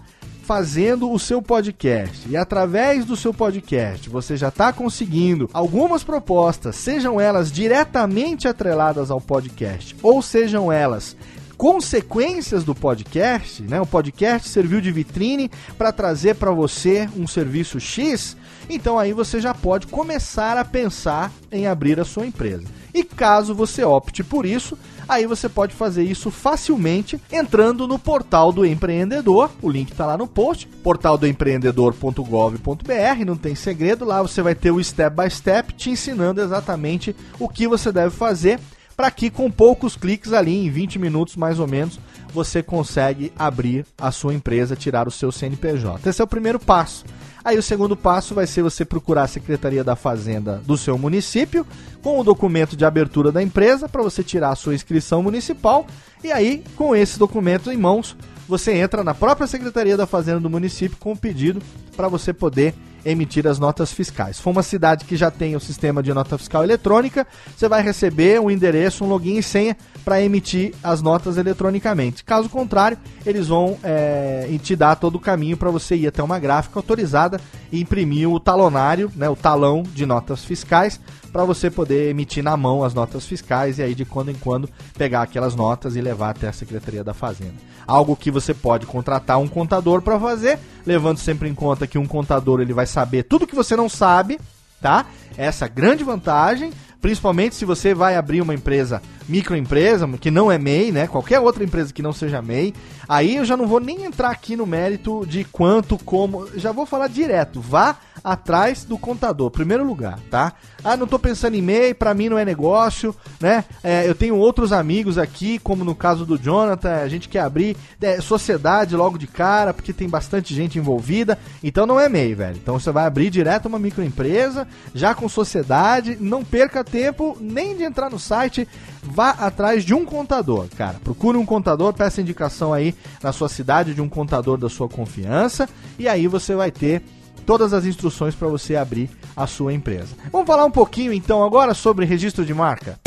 fazendo o seu podcast e através do seu podcast você já está conseguindo algumas propostas, sejam elas diretamente atreladas ao podcast ou sejam elas consequências do podcast, né? O podcast serviu de vitrine para trazer para você um serviço X, então aí você já pode começar a pensar em abrir a sua empresa. E caso você opte por isso, aí você pode fazer isso facilmente entrando no portal do empreendedor. O link está lá no post, portaldoempreendedor.gov.br, não tem segredo, lá você vai ter o step by step te ensinando exatamente o que você deve fazer para que com poucos cliques ali, em 20 minutos mais ou menos, você consegue abrir a sua empresa, tirar o seu CNPJ. Esse é o primeiro passo. Aí o segundo passo vai ser você procurar a Secretaria da Fazenda do seu município com o documento de abertura da empresa para você tirar a sua inscrição municipal e aí com esse documento em mãos você entra na própria Secretaria da Fazenda do município com o pedido para você poder emitir as notas fiscais. For uma cidade que já tem o sistema de nota fiscal eletrônica, você vai receber um endereço, um login e senha para emitir as notas eletronicamente. Caso contrário, eles vão é, te dar todo o caminho para você ir até uma gráfica autorizada e imprimir o talonário, né, o talão de notas fiscais, para você poder emitir na mão as notas fiscais e aí de quando em quando pegar aquelas notas e levar até a Secretaria da Fazenda. Algo que você pode contratar um contador para fazer, levando sempre em conta que um contador ele vai saber tudo que você não sabe, tá? Essa grande vantagem, principalmente se você vai abrir uma empresa microempresa, que não é MEI, né? Qualquer outra empresa que não seja MEI. Aí eu já não vou nem entrar aqui no mérito de quanto, como. Já vou falar direto. Vá atrás do contador, primeiro lugar, tá? Ah, não tô pensando em MEI, para mim não é negócio, né? É, eu tenho outros amigos aqui, como no caso do Jonathan, a gente quer abrir é, sociedade logo de cara, porque tem bastante gente envolvida, então não é MEI, velho. Então você vai abrir direto uma microempresa, já com sociedade, não perca tempo nem de entrar no site, vá atrás de um contador, cara. Procure um contador, peça indicação aí na sua cidade de um contador da sua confiança e aí você vai ter todas as instruções para você abrir a sua empresa. Vamos falar um pouquinho então agora sobre registro de marca.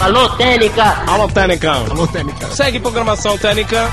Alô, Técnica! Alô, Técnica! Alô, Técnica! Segue programação Técnica!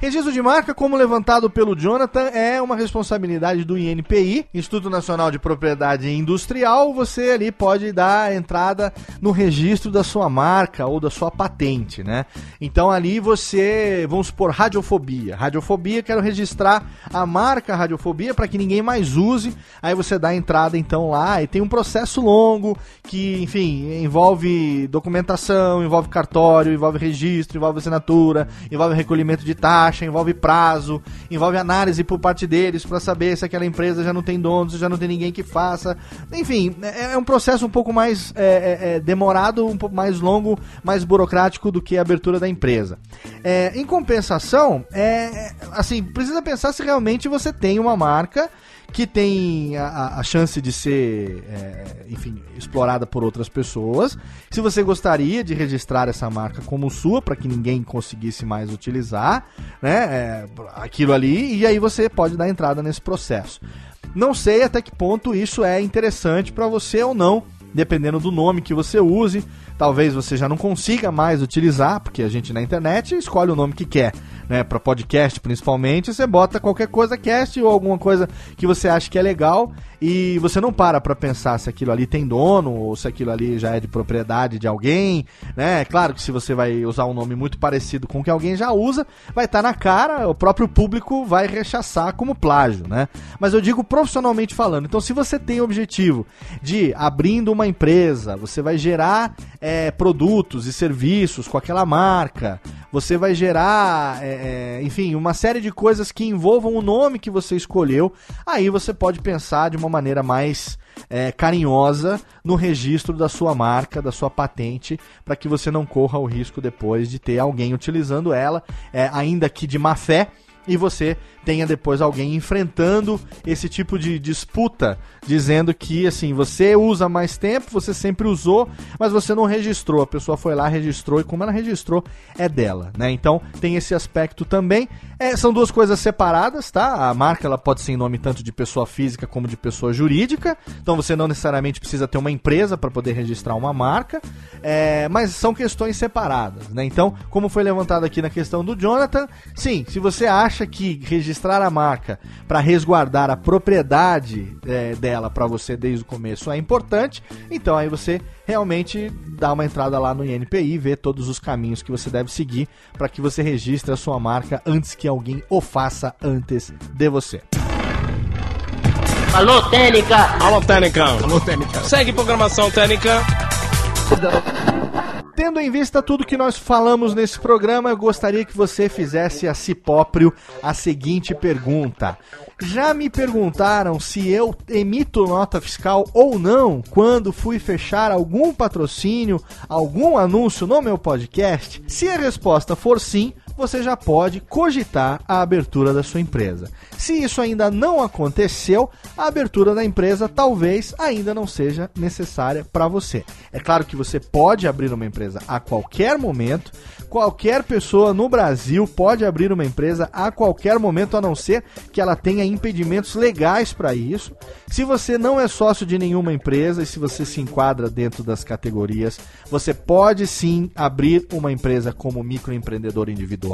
Registro de marca, como levantado pelo Jonathan, é uma responsabilidade do INPI, Instituto Nacional de Propriedade Industrial. Você ali pode dar entrada no registro da sua marca ou da sua patente, né? Então ali você, vamos supor, radiofobia. Radiofobia, quero registrar a marca radiofobia para que ninguém mais use. Aí você dá entrada então lá e tem um processo longo que, enfim, envolve documentação, envolve cartório, envolve registro, envolve assinatura, envolve recolhimento de taxa envolve prazo, envolve análise por parte deles para saber se aquela empresa já não tem donos, já não tem ninguém que faça. Enfim, é, é um processo um pouco mais é, é, é, demorado, um pouco mais longo, mais burocrático do que a abertura da empresa. É, em compensação, é, assim, precisa pensar se realmente você tem uma marca que tem a, a chance de ser, é, enfim, explorada por outras pessoas. Se você gostaria de registrar essa marca como sua, para que ninguém conseguisse mais utilizar, né, é, aquilo ali, e aí você pode dar entrada nesse processo. Não sei até que ponto isso é interessante para você ou não, dependendo do nome que você use. Talvez você já não consiga mais utilizar, porque a gente na internet escolhe o nome que quer né, para podcast principalmente, você bota qualquer coisa cast ou alguma coisa que você acha que é legal e você não para para pensar se aquilo ali tem dono ou se aquilo ali já é de propriedade de alguém, né? Claro que se você vai usar um nome muito parecido com o que alguém já usa, vai estar tá na cara, o próprio público vai rechaçar como plágio, né? Mas eu digo profissionalmente falando. Então, se você tem o objetivo de abrindo uma empresa, você vai gerar é, produtos e serviços com aquela marca, você vai gerar, é, é, enfim, uma série de coisas que envolvam o nome que você escolheu. Aí você pode pensar de uma maneira mais é, carinhosa no registro da sua marca, da sua patente, para que você não corra o risco depois de ter alguém utilizando ela, é, ainda que de má fé e você tenha depois alguém enfrentando esse tipo de disputa, dizendo que assim, você usa mais tempo, você sempre usou, mas você não registrou. A pessoa foi lá, registrou e como ela registrou, é dela, né? Então tem esse aspecto também. É, são duas coisas separadas, tá? A marca ela pode ser em nome tanto de pessoa física como de pessoa jurídica. Então você não necessariamente precisa ter uma empresa para poder registrar uma marca, é, mas são questões separadas, né? Então, como foi levantado aqui na questão do Jonathan, sim, se você acha acha que registrar a marca para resguardar a propriedade é, dela para você desde o começo é importante, então aí você realmente dá uma entrada lá no INPI, ver todos os caminhos que você deve seguir para que você registre a sua marca antes que alguém o faça antes de você. Alô, Técnica! Alô, Técnica! Alô, Técnica! Segue programação Técnica! Tendo em vista tudo que nós falamos nesse programa, eu gostaria que você fizesse a si próprio a seguinte pergunta. Já me perguntaram se eu emito nota fiscal ou não quando fui fechar algum patrocínio, algum anúncio no meu podcast? Se a resposta for sim, você já pode cogitar a abertura da sua empresa. Se isso ainda não aconteceu, a abertura da empresa talvez ainda não seja necessária para você. É claro que você pode abrir uma empresa a qualquer momento, qualquer pessoa no Brasil pode abrir uma empresa a qualquer momento, a não ser que ela tenha impedimentos legais para isso. Se você não é sócio de nenhuma empresa e se você se enquadra dentro das categorias, você pode sim abrir uma empresa como microempreendedor individual.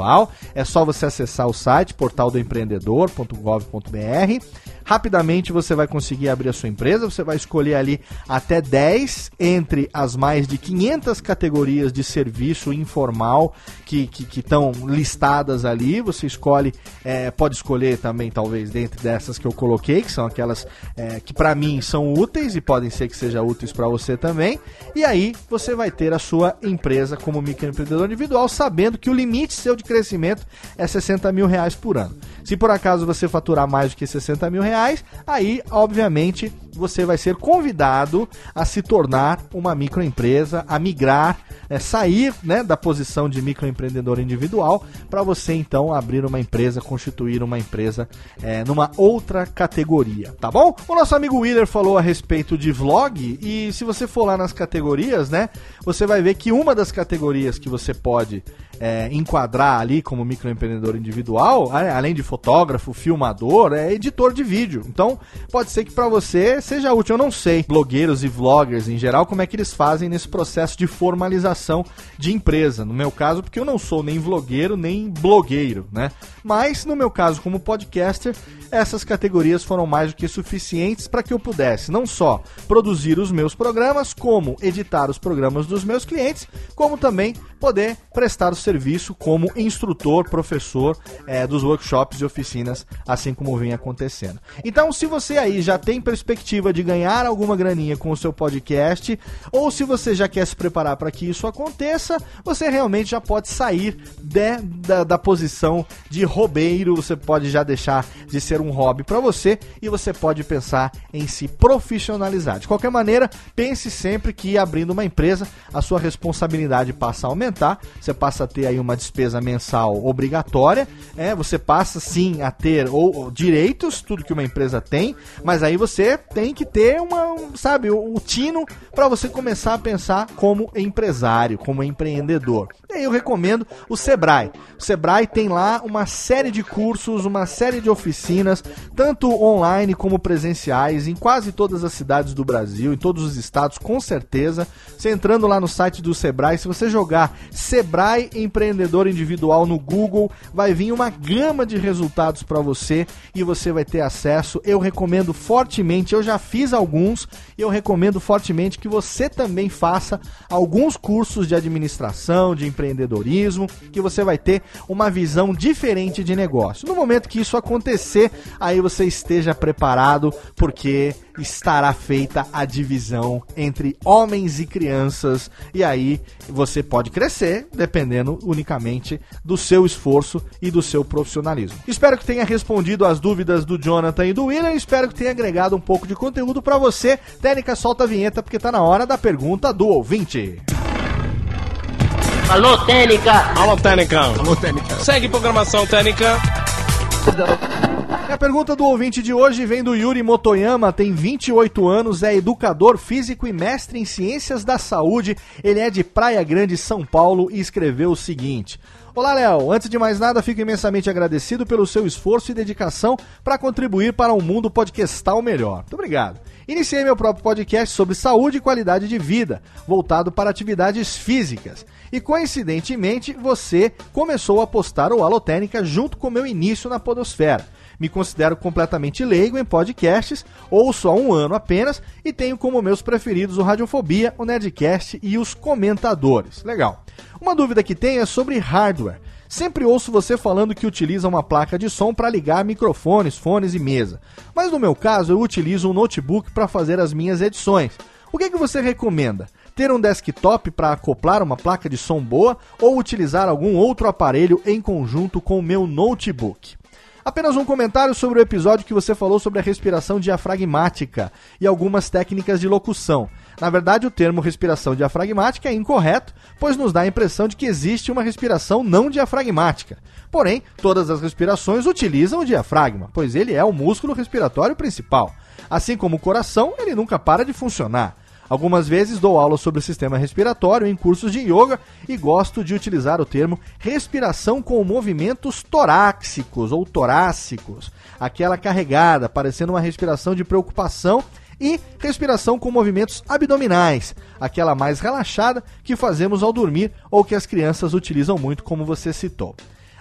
É só você acessar o site portaldoempreendedor.gov.br. Rapidamente você vai conseguir abrir a sua empresa, você vai escolher ali até 10 entre as mais de 500 categorias de serviço informal que estão listadas ali. Você escolhe, é, pode escolher também, talvez, dentre dessas que eu coloquei, que são aquelas é, que para mim são úteis e podem ser que sejam úteis para você também. E aí você vai ter a sua empresa como microempreendedor individual, sabendo que o limite seu de crescimento é 60 mil reais por ano. Se por acaso você faturar mais do que 60 mil reais, aí, obviamente, você vai ser convidado a se tornar uma microempresa, a migrar, é, sair né, da posição de microempreendedor individual para você então abrir uma empresa, constituir uma empresa é, numa outra categoria, tá bom? O nosso amigo Wheeler falou a respeito de vlog e se você for lá nas categorias, né, você vai ver que uma das categorias que você pode é, enquadrar ali como microempreendedor individual, além de fotógrafo, filmador, é editor de vídeo. Então, pode ser que para você seja útil. Eu não sei, blogueiros e vloggers em geral, como é que eles fazem nesse processo de formalização de empresa. No meu caso, porque eu não sou nem vlogueiro nem blogueiro, né? Mas, no meu caso, como podcaster, essas categorias foram mais do que suficientes para que eu pudesse não só produzir os meus programas, como editar os programas dos meus clientes, como também poder prestar o serviço como instrutor, professor é, dos workshops e oficinas, assim como vem acontecendo. Então, se você aí já tem perspectiva de ganhar alguma graninha com o seu podcast, ou se você já quer se preparar para que isso aconteça, você realmente já pode sair de, da, da posição de roubeiro, você pode já deixar de ser um hobby para você e você pode pensar em se profissionalizar. De qualquer maneira, pense sempre que abrindo uma empresa, a sua responsabilidade passa a aumentar, você passa a ter aí uma despesa mensal obrigatória, é, você passa sim a ter ou, ou direitos, tudo que uma empresa tem, mas aí você tem que ter uma, sabe, o, tino para você começar a pensar como empresário, como empreendedor. E aí eu recomendo o Sebrae. O Sebrae tem lá uma série de cursos, uma série de oficinas, tanto online como presenciais, em quase todas as cidades do Brasil, em todos os estados, com certeza. Você entrando lá no site do Sebrae, se você jogar Sebrae Empreendedor Individual no Google, vai vir uma gama de resultados para você e você vai ter acesso. Eu recomendo fortemente, eu já fiz alguns, e eu recomendo fortemente que você também faça alguns cursos de administração, de empreendedorismo, que você vai ter uma visão diferente de negócio. No momento que isso acontecer, aí você esteja preparado, porque estará feita a divisão entre homens e crianças, e aí você pode crescer dependendo unicamente do seu esforço e do seu profissionalismo. Espero que tenha respondido as dúvidas do Jonathan e do William, espero que tenha agregado um pouco de conteúdo para você. Técnica, solta a vinheta porque está na hora da pergunta do ouvinte. Alô, Técnica! Alô, Técnica! Alô, Técnica! Segue programação Técnica! A pergunta do ouvinte de hoje vem do Yuri Motoyama, tem 28 anos, é educador físico e mestre em ciências da saúde. Ele é de Praia Grande, São Paulo e escreveu o seguinte: Olá, Léo. Antes de mais nada, fico imensamente agradecido pelo seu esforço e dedicação para contribuir para um mundo podcastal melhor. Muito obrigado. Iniciei meu próprio podcast sobre saúde e qualidade de vida, voltado para atividades físicas. E coincidentemente, você começou a postar o Alotênica junto com meu início na Podosfera. Me considero completamente leigo em podcasts, ouço há um ano apenas e tenho como meus preferidos o Radiofobia, o Nerdcast e os comentadores. Legal. Uma dúvida que tenho é sobre hardware. Sempre ouço você falando que utiliza uma placa de som para ligar microfones, fones e mesa. Mas no meu caso, eu utilizo um notebook para fazer as minhas edições. O que, que você recomenda? Ter um desktop para acoplar uma placa de som boa ou utilizar algum outro aparelho em conjunto com o meu notebook? Apenas um comentário sobre o episódio que você falou sobre a respiração diafragmática e algumas técnicas de locução. Na verdade, o termo respiração diafragmática é incorreto, pois nos dá a impressão de que existe uma respiração não diafragmática. Porém, todas as respirações utilizam o diafragma, pois ele é o músculo respiratório principal. Assim como o coração, ele nunca para de funcionar. Algumas vezes dou aula sobre o sistema respiratório em cursos de yoga e gosto de utilizar o termo respiração com movimentos torácicos ou torácicos, aquela carregada, parecendo uma respiração de preocupação e respiração com movimentos abdominais, aquela mais relaxada que fazemos ao dormir ou que as crianças utilizam muito, como você citou.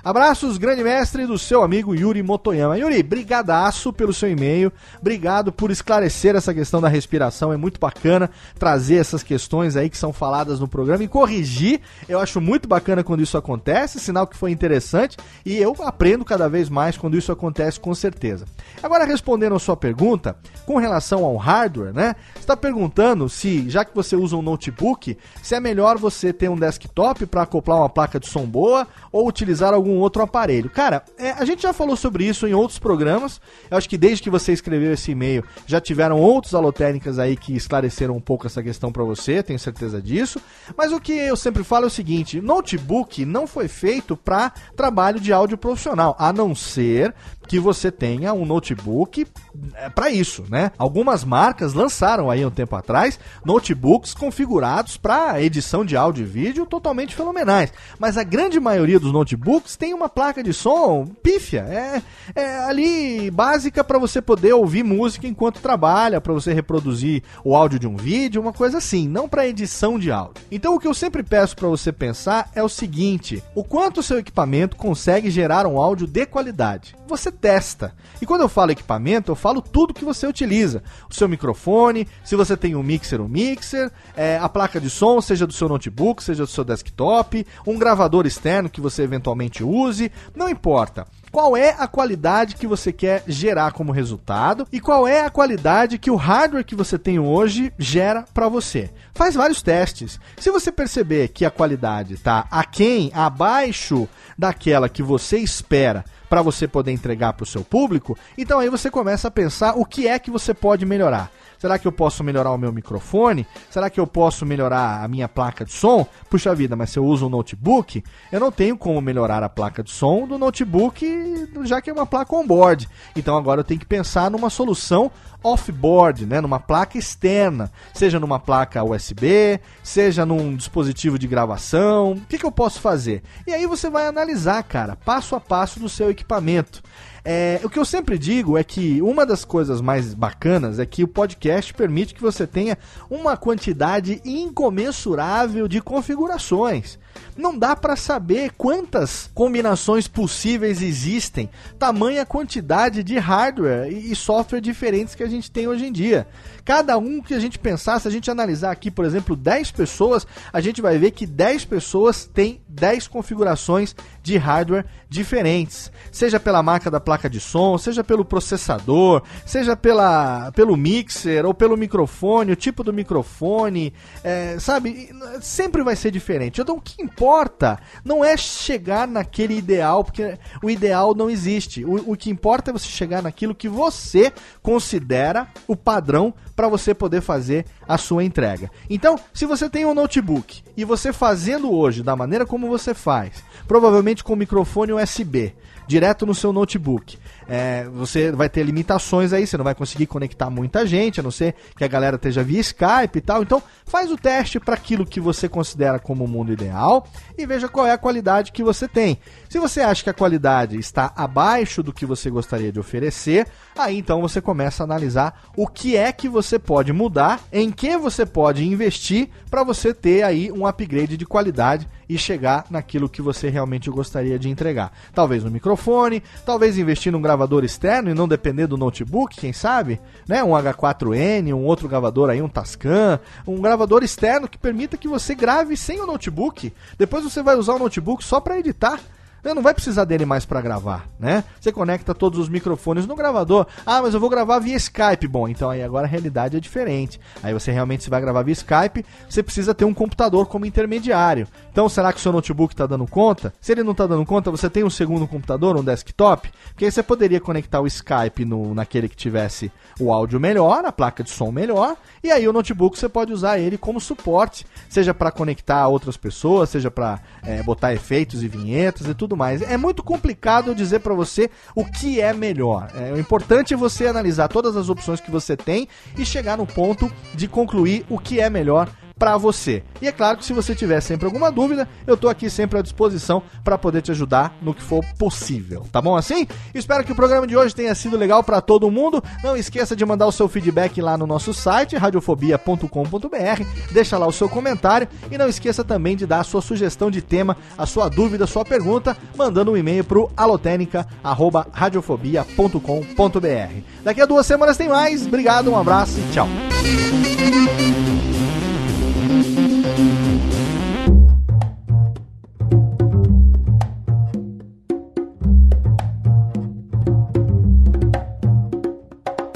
Abraços, grande mestre, do seu amigo Yuri Motoyama. Yuri, brigadaço pelo seu e-mail, obrigado por esclarecer essa questão da respiração, é muito bacana trazer essas questões aí que são faladas no programa e corrigir, eu acho muito bacana quando isso acontece, sinal que foi interessante. E eu aprendo cada vez mais quando isso acontece com certeza. Agora, respondendo a sua pergunta, com relação ao hardware, né, você está perguntando se, já que você usa um notebook, se é melhor você ter um desktop para acoplar uma placa de som boa ou utilizar algum um outro aparelho. Cara, é, a gente já falou sobre isso em outros programas. Eu acho que desde que você escreveu esse e-mail, já tiveram outros alotécnicas aí que esclareceram um pouco essa questão para você, tenho certeza disso. Mas o que eu sempre falo é o seguinte: notebook não foi feito para trabalho de áudio profissional, a não ser que você tenha um notebook é, para isso, né? Algumas marcas lançaram aí um tempo atrás notebooks configurados para edição de áudio e vídeo totalmente fenomenais, mas a grande maioria dos notebooks tem uma placa de som pífia, é, é ali básica para você poder ouvir música enquanto trabalha, para você reproduzir o áudio de um vídeo, uma coisa assim, não para edição de áudio. Então o que eu sempre peço para você pensar é o seguinte: o quanto o seu equipamento consegue gerar um áudio de qualidade. Você testa. E quando eu falo equipamento, eu falo tudo que você utiliza. O seu microfone, se você tem um mixer, um mixer, é, a placa de som, seja do seu notebook, seja do seu desktop, um gravador externo que você eventualmente use, não importa qual é a qualidade que você quer gerar como resultado e qual é a qualidade que o hardware que você tem hoje gera para você. Faz vários testes. Se você perceber que a qualidade está aquém, abaixo daquela que você espera para você poder entregar para o seu público, então aí você começa a pensar o que é que você pode melhorar. Será que eu posso melhorar o meu microfone? Será que eu posso melhorar a minha placa de som? Puxa vida, mas se eu uso um notebook, eu não tenho como melhorar a placa de som do notebook, já que é uma placa on-board. Então agora eu tenho que pensar numa solução off-board, né, numa placa externa, seja numa placa USB, seja num dispositivo de gravação. O que, que eu posso fazer? E aí você vai analisar, cara, passo a passo do seu equipamento. É, o que eu sempre digo é que uma das coisas mais bacanas é que o podcast permite que você tenha uma quantidade incomensurável de configurações. Não dá para saber quantas combinações possíveis existem, tamanha quantidade de hardware e software diferentes que a gente tem hoje em dia. Cada um que a gente pensar, se a gente analisar aqui, por exemplo, 10 pessoas, a gente vai ver que 10 pessoas têm 10 configurações de hardware diferentes. Seja pela marca da placa de som, seja pelo processador, seja pela, pelo mixer ou pelo microfone, o tipo do microfone, é, sabe? Sempre vai ser diferente. Então o que importa não é chegar naquele ideal, porque o ideal não existe. O, o que importa é você chegar naquilo que você considera o padrão para você poder fazer a sua entrega. Então, se você tem um notebook e você fazendo hoje da maneira como você faz, provavelmente com microfone USB, direto no seu notebook, é, você vai ter limitações aí, você não vai conseguir conectar muita gente, a não ser que a galera esteja via Skype e tal. Então, faz o teste para aquilo que você considera como o mundo ideal e veja qual é a qualidade que você tem. Se você acha que a qualidade está abaixo do que você gostaria de oferecer, aí então você começa a analisar o que é que você pode mudar, em que você pode investir para você ter aí um upgrade de qualidade e chegar naquilo que você realmente gostaria de entregar. Talvez no microfone, talvez investir num gravador externo e não depender do notebook, quem sabe? Né? Um H4N, um outro gravador aí, um Tascam, um gravador externo que permita que você grave sem o notebook. Depois você vai usar o notebook só para editar. Você não vai precisar dele mais para gravar, né? Você conecta todos os microfones no gravador. Ah, mas eu vou gravar via Skype. Bom, então aí agora a realidade é diferente. Aí você realmente se vai gravar via Skype, você precisa ter um computador como intermediário. Então, será que o seu notebook está dando conta? Se ele não está dando conta, você tem um segundo computador, um desktop, porque aí você poderia conectar o Skype no, naquele que tivesse o áudio melhor, a placa de som melhor, e aí o notebook você pode usar ele como suporte, seja para conectar outras pessoas, seja para é, botar efeitos e vinhetas e tudo mais. É muito complicado dizer para você o que é melhor. É, o importante é você analisar todas as opções que você tem e chegar no ponto de concluir o que é melhor para você. E é claro que se você tiver sempre alguma dúvida, eu estou aqui sempre à disposição para poder te ajudar no que for possível. Tá bom assim? Espero que o programa de hoje tenha sido legal para todo mundo. Não esqueça de mandar o seu feedback lá no nosso site radiofobia.com.br. Deixa lá o seu comentário e não esqueça também de dar a sua sugestão de tema, a sua dúvida, a sua pergunta, mandando um e-mail pro alotenica@radiofobia.com.br. Daqui a duas semanas tem mais. Obrigado, um abraço e tchau.